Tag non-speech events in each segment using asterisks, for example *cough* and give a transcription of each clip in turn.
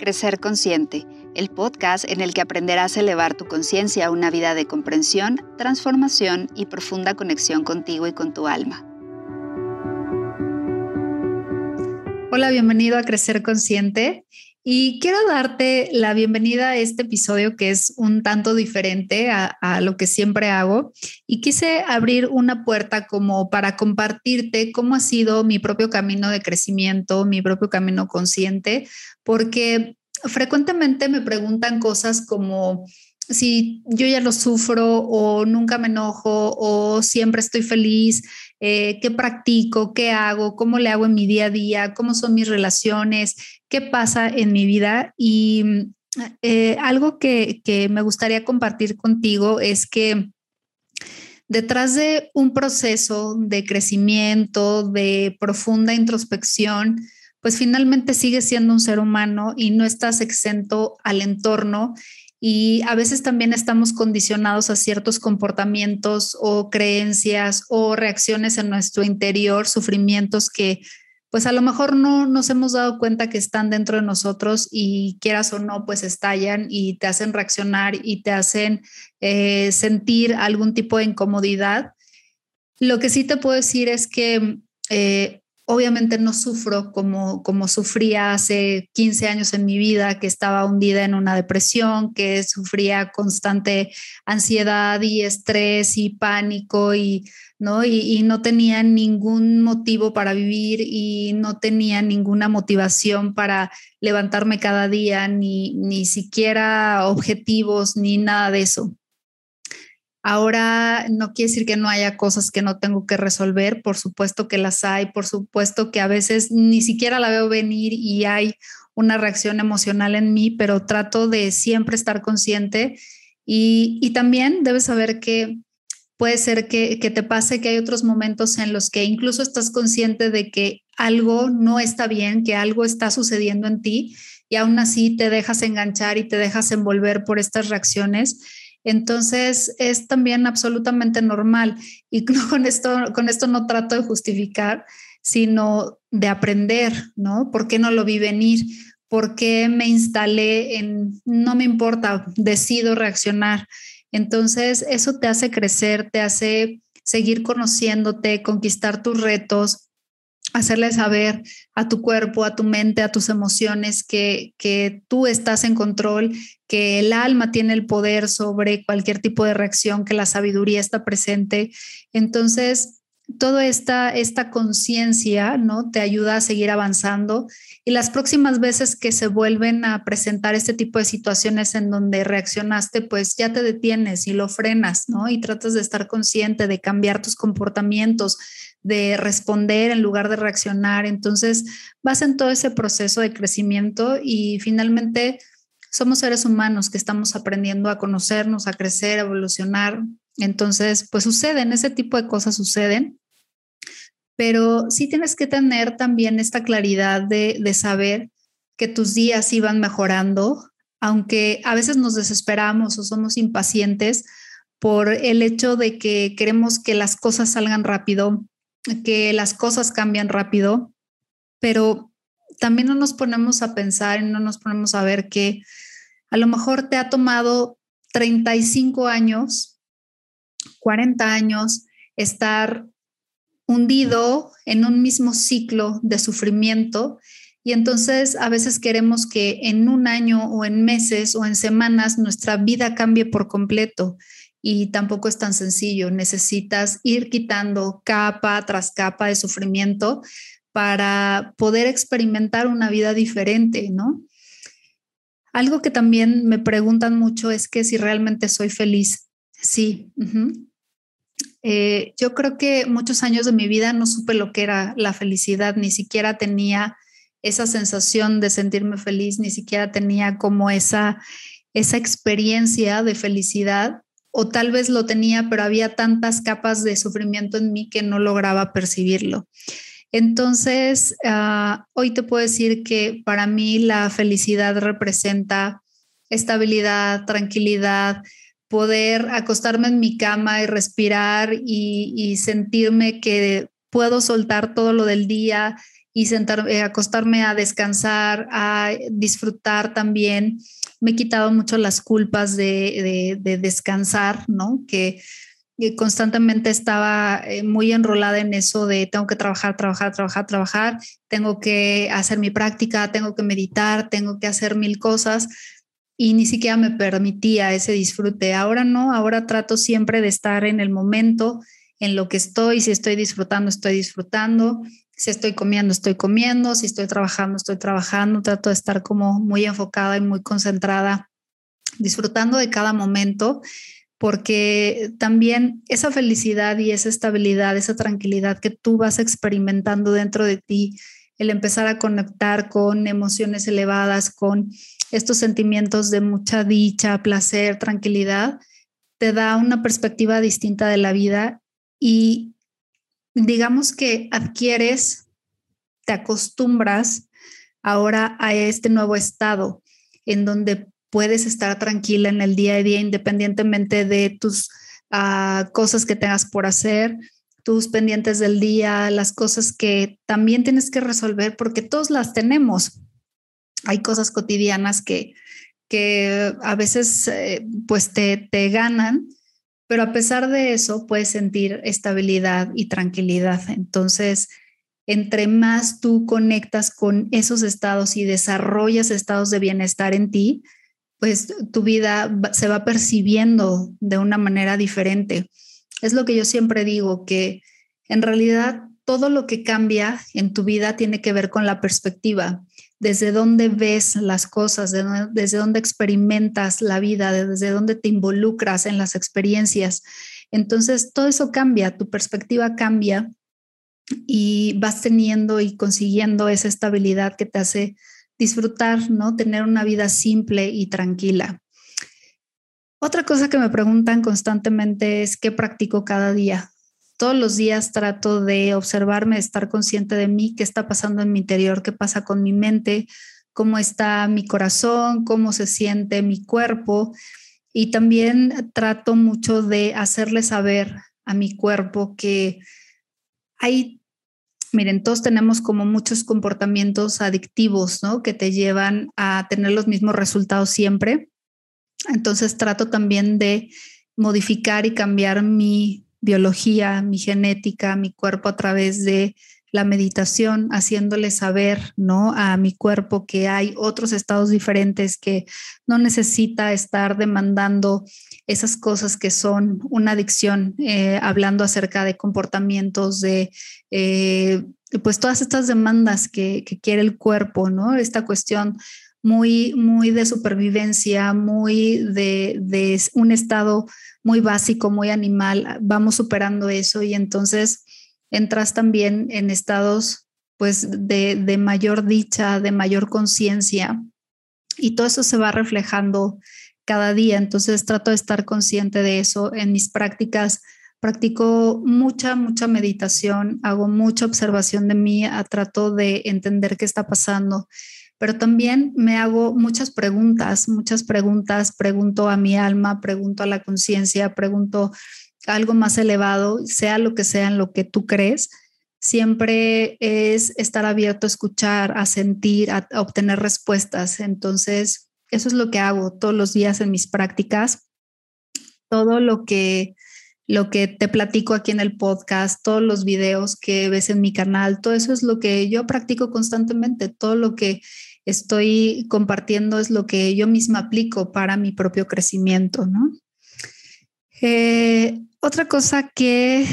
Crecer Consciente, el podcast en el que aprenderás a elevar tu conciencia a una vida de comprensión, transformación y profunda conexión contigo y con tu alma. Hola, bienvenido a Crecer Consciente. Y quiero darte la bienvenida a este episodio que es un tanto diferente a, lo que siempre hago. Y quise abrir una puerta como para compartirte cómo ha sido mi propio camino de crecimiento, mi propio camino consciente, porque frecuentemente me preguntan cosas como si yo ya lo sufro o nunca me enojo o siempre estoy feliz, eh, qué practico, qué hago, cómo le hago en mi día a día, cómo son mis relaciones, qué pasa en mi vida. Y eh, algo que, que me gustaría compartir contigo es que detrás de un proceso de crecimiento, de profunda introspección, pues finalmente sigues siendo un ser humano y no estás exento al entorno y a veces también estamos condicionados a ciertos comportamientos o creencias o reacciones en nuestro interior, sufrimientos que pues a lo mejor no nos hemos dado cuenta que están dentro de nosotros y quieras o no, pues estallan y te hacen reaccionar y te hacen eh, sentir algún tipo de incomodidad. Lo que sí te puedo decir es que eh, obviamente no sufro como, como sufría hace 15 años en mi vida, que estaba hundida en una depresión, que sufría constante ansiedad y estrés y pánico y ¿no? Y, no tenía ningún motivo para vivir y no tenía ninguna motivación para levantarme cada día, ni, ni siquiera objetivos, ni nada de eso. Ahora no quiere decir que no haya cosas que no tengo que resolver, por supuesto que las hay, por supuesto que a veces ni siquiera la veo venir y hay una reacción emocional en mí, pero trato de siempre estar consciente y, también debes saber que puede ser que, que te pase que hay otros momentos en los que incluso estás consciente de que algo no está bien, que algo está sucediendo en ti y aún así te dejas enganchar y te dejas envolver por estas reacciones entonces es también absolutamente normal y *laughs* con esto, con esto no trato de justificar, sino de aprender, ¿no? ¿Por qué no lo vi venir? ¿Por qué me instalé en, no me importa, decido reaccionar? Entonces eso te hace crecer, te hace seguir conociéndote, conquistar tus retos, hacerle saber a tu cuerpo, a tu mente, a tus emociones que, que tú estás en control, que el alma tiene el poder sobre cualquier tipo de reacción, que la sabiduría está presente. Entonces, toda esta, esta conciencia ¿no? te ayuda a seguir avanzando y las próximas veces que se vuelven a presentar este tipo de situaciones en donde reaccionaste, pues ya te detienes y lo frenas, ¿no? Y tratas de estar consciente, de cambiar tus comportamientos, de responder en lugar de reaccionar. Entonces, vas en todo ese proceso de crecimiento y finalmente somos seres humanos que estamos aprendiendo a conocernos, a crecer, a evolucionar. Entonces, pues suceden, ese tipo de cosas suceden, pero sí tienes que tener también esta claridad de, saber que tus días iban mejorando, aunque a veces nos desesperamos o somos impacientes por el hecho de que queremos que las cosas salgan rápido, que las cosas cambian rápido, pero también no nos ponemos a pensar y no nos ponemos a ver que a lo mejor te ha tomado 35 años, 40 años estar hundido en un mismo ciclo de sufrimiento y entonces a veces queremos que en un año o en meses o en semanas nuestra vida cambie por completo y tampoco es tan sencillo. Necesitas ir quitando capa tras capa de sufrimiento para poder experimentar una vida diferente, ¿no? Algo que también me preguntan mucho es que si realmente soy feliz. Sí. Eh, yo creo que muchos años de mi vida no supe lo que era la felicidad, ni siquiera tenía esa sensación de sentirme feliz, ni siquiera tenía como esa, esa experiencia de felicidad o tal vez lo tenía, pero había tantas capas de sufrimiento en mí que no lograba percibirlo. Entonces, ah, hoy te puedo decir que para mí la felicidad representa estabilidad, tranquilidad, poder acostarme en mi cama y respirar y, sentirme que puedo soltar todo lo del día y sentarme, eh, acostarme a descansar, a disfrutar también. Me he quitado mucho las culpas de, de, descansar, ¿no? Que, constantemente estaba eh, muy enrolada en eso de tengo que trabajar, trabajar, trabajar, trabajar, tengo que hacer mi práctica, tengo que meditar, tengo que hacer mil cosas y ni siquiera me permitía ese disfrute. Ahora no, ahora trato siempre de estar en el momento, en lo que estoy, si estoy disfrutando, estoy disfrutando, si estoy comiendo, estoy comiendo, si estoy trabajando, estoy trabajando, trato de estar como muy enfocada y muy concentrada, disfrutando de cada momento, porque también esa felicidad y esa estabilidad, esa tranquilidad que tú vas experimentando dentro de ti, el empezar a conectar con emociones elevadas, con estos sentimientos de mucha dicha, placer, tranquilidad, te da una perspectiva distinta de la vida y digamos que adquieres, te acostumbras ahora a este nuevo estado en donde puedes estar tranquila en el día a día independientemente de tus uh, cosas que tengas por hacer, tus pendientes del día, las cosas que también tienes que resolver porque todos las tenemos. Hay cosas cotidianas que, que a veces eh, pues te, te ganan pero a pesar de eso puedes sentir estabilidad y tranquilidad. Entonces, entre más tú conectas con esos estados y desarrollas estados de bienestar en ti, pues tu vida se va percibiendo de una manera diferente. Es lo que yo siempre digo, que en realidad todo lo que cambia en tu vida tiene que ver con la perspectiva desde dónde ves las cosas, desde dónde experimentas la vida, desde dónde te involucras en las experiencias. Entonces, todo eso cambia, tu perspectiva cambia y vas teniendo y consiguiendo esa estabilidad que te hace disfrutar, ¿no? Tener una vida simple y tranquila. Otra cosa que me preguntan constantemente es qué practico cada día todos los días trato de observarme, de estar consciente de mí, qué está pasando en mi interior, qué pasa con mi mente, cómo está mi corazón, cómo se siente mi cuerpo. Y también trato mucho de hacerle saber a mi cuerpo que hay, miren, todos tenemos como muchos comportamientos adictivos, ¿no? Que te llevan a tener los mismos resultados siempre. Entonces trato también de modificar y cambiar mi biología, mi genética, mi cuerpo a través de la meditación, haciéndole saber, ¿no? A mi cuerpo que hay otros estados diferentes, que no necesita estar demandando esas cosas que son una adicción, eh, hablando acerca de comportamientos, de eh, pues todas estas demandas que, que, quiere el cuerpo, ¿no? Esta cuestión muy, muy de supervivencia, muy de, de un estado muy básico, muy animal, vamos superando eso y entonces entras también en estados pues de, de mayor dicha, de mayor conciencia y todo eso se va reflejando cada día. Entonces trato de estar consciente de eso en mis prácticas. Practico mucha, mucha meditación, hago mucha observación de mí, trato de entender qué está pasando pero también me hago muchas preguntas, muchas preguntas, pregunto a mi alma, pregunto a la conciencia, pregunto algo más elevado, sea lo que sea en lo que tú crees, siempre es estar abierto a escuchar, a sentir, a, obtener respuestas. Entonces, eso es lo que hago todos los días en mis prácticas. Todo lo que lo que te platico aquí en el podcast, todos los videos que ves en mi canal, todo eso es lo que yo practico constantemente, todo lo que estoy compartiendo es lo que yo misma aplico para mi propio crecimiento, ¿no? Eh, otra cosa que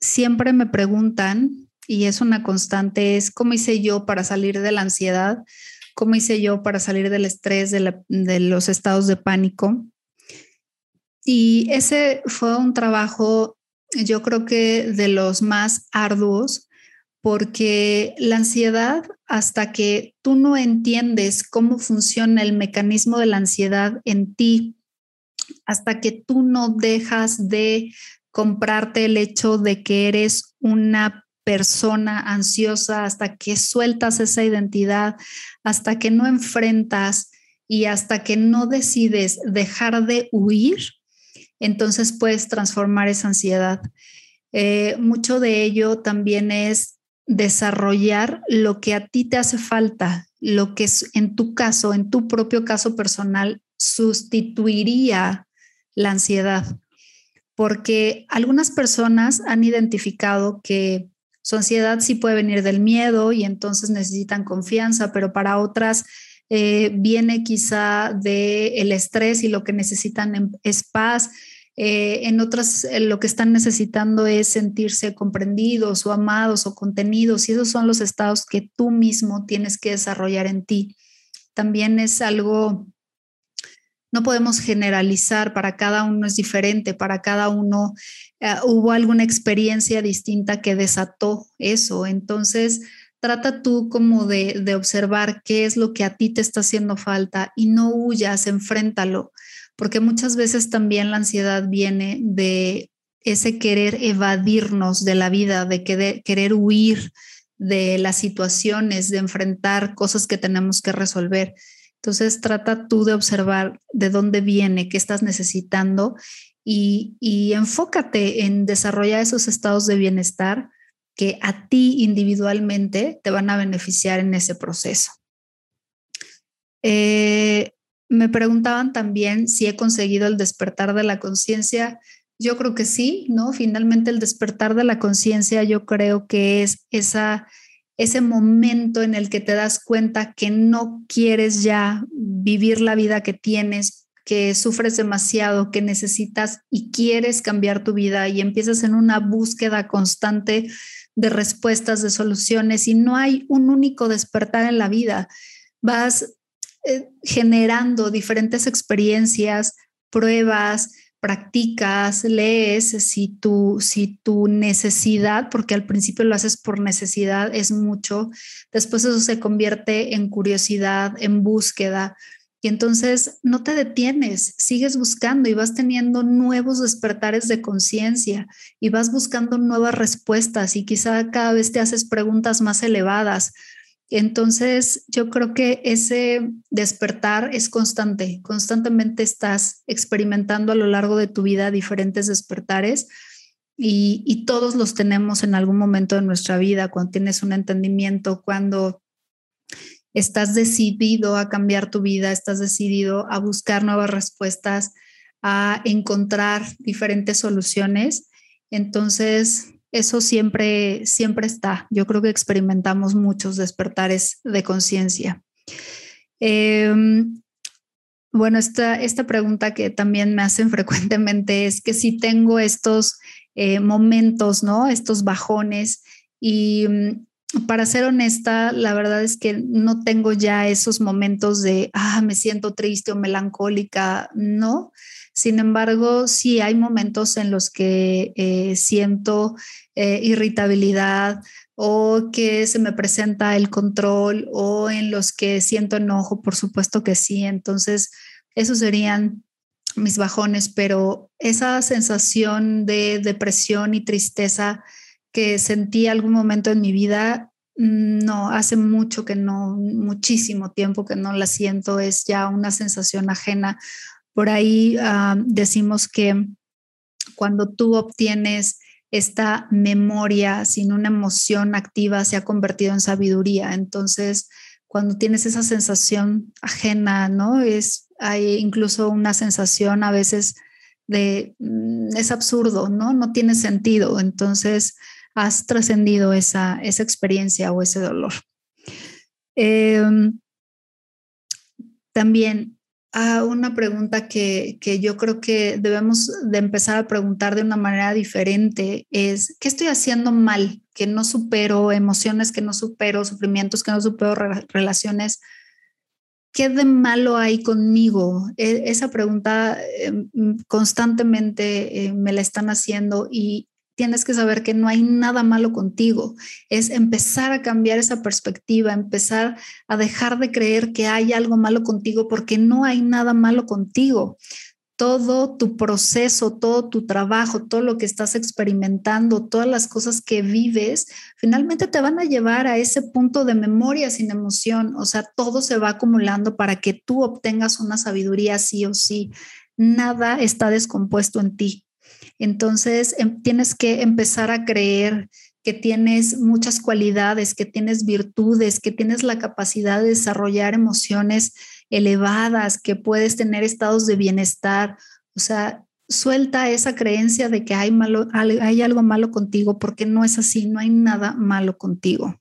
siempre me preguntan y es una constante es cómo hice yo para salir de la ansiedad, cómo hice yo para salir del estrés, de, de los estados de pánico. Y ese fue un trabajo, yo creo que de los más arduos, porque la ansiedad, hasta que tú no entiendes cómo funciona el mecanismo de la ansiedad en ti, hasta que tú no dejas de comprarte el hecho de que eres una persona ansiosa, hasta que sueltas esa identidad, hasta que no enfrentas y hasta que no decides dejar de huir, entonces puedes transformar esa ansiedad. Eh, mucho de ello también es desarrollar lo que a ti te hace falta, lo que es en tu caso, en tu propio caso personal, sustituiría la ansiedad. Porque algunas personas han identificado que su ansiedad sí puede venir del miedo y entonces necesitan confianza, pero para otras eh, viene quizá del estrés y lo que necesitan es paz. Eh, en otras eh, lo que están necesitando es sentirse comprendidos o amados o contenidos y esos son los estados que tú mismo tienes que desarrollar en ti. También es algo, no podemos generalizar, para cada uno es diferente, para cada uno hubo alguna experiencia distinta que desató eso. Entonces, trata tú como de, de, observar qué es lo que a ti te está haciendo falta y no huyas, enfréntalo, porque muchas veces también la ansiedad viene de ese querer evadirnos de la vida, de querer, huir de las situaciones, de enfrentar cosas que tenemos que resolver. Entonces trata tú de observar de dónde viene, qué estás necesitando y, y enfócate en desarrollar esos estados de bienestar que a ti individualmente te van a beneficiar en ese proceso. Eh, me preguntaban también si he conseguido el despertar de la conciencia. Yo creo que sí, ¿no? Finalmente el despertar de la conciencia yo creo que es esa, ese momento en el que te das cuenta que no quieres ya vivir la vida que tienes, que sufres demasiado, que necesitas y quieres cambiar tu vida y empiezas en una búsqueda constante de respuestas, de soluciones y no hay un único despertar en la vida. Vas eh, generando diferentes experiencias, pruebas, practicas, lees, si tu, si tu necesidad, porque al principio lo haces por necesidad, es mucho, después eso se convierte en curiosidad, en búsqueda, y entonces no te detienes, sigues buscando y vas teniendo nuevos despertares de conciencia y vas buscando nuevas respuestas y quizá cada vez te haces preguntas más elevadas. Entonces yo creo que ese despertar es constante, constantemente estás experimentando a lo largo de tu vida diferentes despertares. Y, todos los tenemos en algún momento de nuestra vida, cuando tienes un entendimiento, cuando estás decidido a cambiar tu vida, estás decidido a buscar nuevas respuestas, a encontrar diferentes soluciones. Entonces, eso siempre, siempre está. Yo creo que experimentamos muchos despertares de conciencia. Em, bueno, esta, esta pregunta que también me hacen *laughs* frecuentemente es que si tengo estos eh, momentos, ¿no? Estos bajones y para ser honesta, la verdad es que no tengo ya esos momentos de, ah, me siento triste o melancólica, no. Sin embargo, sí hay momentos en los que eh, siento eh, irritabilidad o que se me presenta el control o en los que siento enojo, por supuesto que sí. Entonces, esos serían mis bajones, pero esa sensación de depresión y tristeza que sentí algún momento en mi vida, mm, no, hace mucho que no, muchísimo tiempo que no la siento, es ya una sensación ajena. Por ahí ah, decimos que cuando tú obtienes esta memoria sin una emoción activa se ha convertido en sabiduría. Entonces, cuando tienes esa sensación ajena, ¿no? Es, hay incluso una sensación a veces de, mm, es absurdo, ¿no? No tiene sentido. Entonces, has trascendido esa, esa experiencia o ese dolor. Em, también ah, una pregunta que, que, yo creo que debemos de empezar a preguntar de una manera diferente es, ¿qué estoy haciendo mal? Que no supero emociones, que no supero sufrimientos, que no supero relaciones. ¿Qué de malo hay conmigo? E, esa pregunta em, constantemente eh, me la están haciendo y, tienes que saber que no hay nada malo contigo. Es empezar a cambiar esa perspectiva, empezar a dejar de creer que hay algo malo contigo porque no hay nada malo contigo. Todo tu proceso, todo tu trabajo, todo lo que estás experimentando, todas las cosas que vives, finalmente te van a llevar a ese punto de memoria sin emoción. O sea, todo se va acumulando para que tú obtengas una sabiduría sí o sí. Nada está descompuesto en ti entonces em, tienes que empezar a creer que tienes muchas cualidades, que tienes virtudes, que tienes la capacidad de desarrollar emociones elevadas, que puedes tener estados de bienestar. O sea, suelta esa creencia de que hay, malo, hay algo malo contigo, porque no es así, no hay nada malo contigo.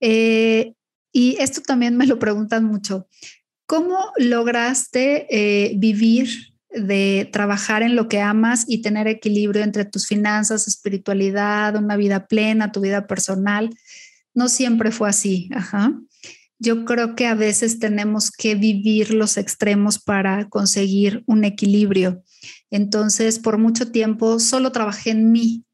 Eh, y esto también me lo preguntan mucho. ¿Cómo lograste eh, vivir de trabajar en lo que amas y tener equilibrio entre tus finanzas, espiritualidad, una vida plena, tu vida personal? No siempre fue así. Ajá. Yo creo que a veces tenemos que vivir los extremos para conseguir un equilibrio. Entonces, por mucho tiempo solo trabajé en mí,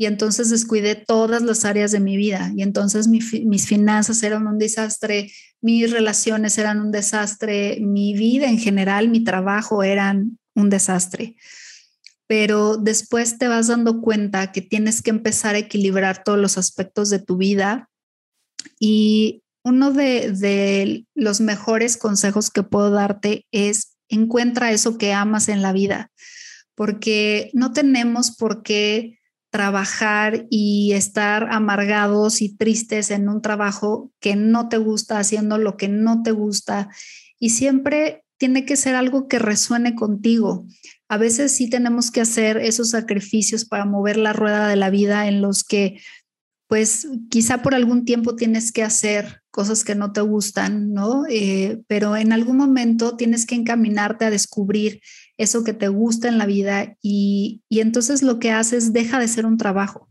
y entonces descuidé todas las áreas de mi vida y entonces mis finanzas eran un desastre, mis relaciones eran un desastre, mi vida en general, mi trabajo eran un desastre. Pero después te vas dando cuenta que tienes que empezar a equilibrar todos los aspectos de tu vida y uno de, de los mejores consejos que puedo darte es encuentra eso que amas en la vida, porque no tenemos por qué trabajar y estar amargados y tristes en un trabajo que no te gusta, haciendo lo que no te gusta. Y siempre tiene que ser algo que resuene contigo. A veces sí tenemos que hacer esos sacrificios para mover la rueda de la vida en los que pues quizá por algún tiempo tienes que hacer cosas que no te gustan, ¿no? Eh, pero en algún momento tienes que encaminarte a descubrir eso que te gusta en la vida y, y entonces lo que haces deja de ser un trabajo,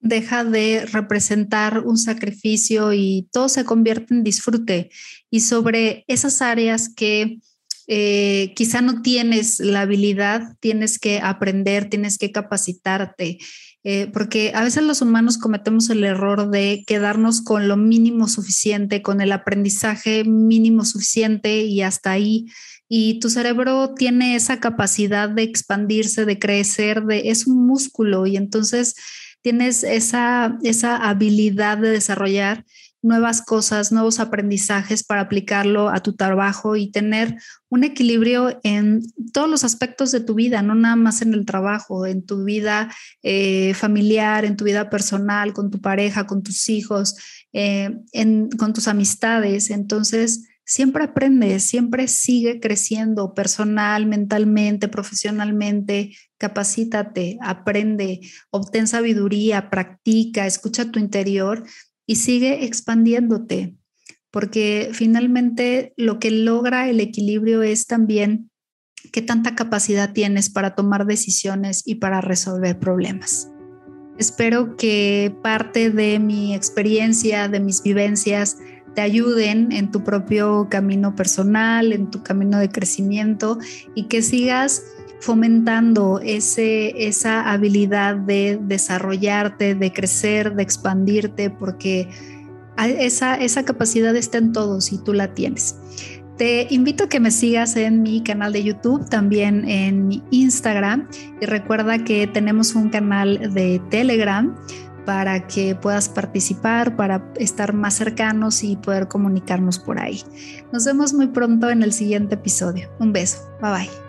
deja de representar un sacrificio y todo se convierte en disfrute. Y sobre esas áreas que eh, quizá no tienes la habilidad, tienes que aprender, tienes que capacitarte, eh, porque a veces los humanos cometemos el error de quedarnos con lo mínimo suficiente, con el aprendizaje mínimo suficiente y hasta ahí. Y tu cerebro tiene esa capacidad de expandirse, de crecer, de, es un músculo y entonces tienes esa, esa habilidad de desarrollar nuevas cosas, nuevos aprendizajes para aplicarlo a tu trabajo y tener un equilibrio en todos los aspectos de tu vida, no nada más en el trabajo, en tu vida eh, familiar, en tu vida personal, con tu pareja, con tus hijos, eh, con tus amistades. Entonces, siempre aprende, siempre sigue creciendo personal, mentalmente, profesionalmente, capacítate, aprende, obtén sabiduría, practica, escucha tu interior y sigue expandiéndote, porque finalmente lo que logra el equilibrio es también qué tanta capacidad tienes para tomar decisiones y para resolver problemas. Espero que parte de mi experiencia, de mis vivencias, te ayuden en tu propio camino personal, en tu camino de crecimiento y que sigas fomentando ese, esa habilidad de desarrollarte, de crecer, de expandirte, porque esa, esa capacidad está en todos y tú la tienes. Te invito a que me sigas en mi canal de YouTube, también en mi Instagram y recuerda que tenemos un canal de Telegram para que puedas participar, para estar más cercanos y poder comunicarnos por ahí. Nos vemos muy pronto en el siguiente episodio. Un beso. Bye bye.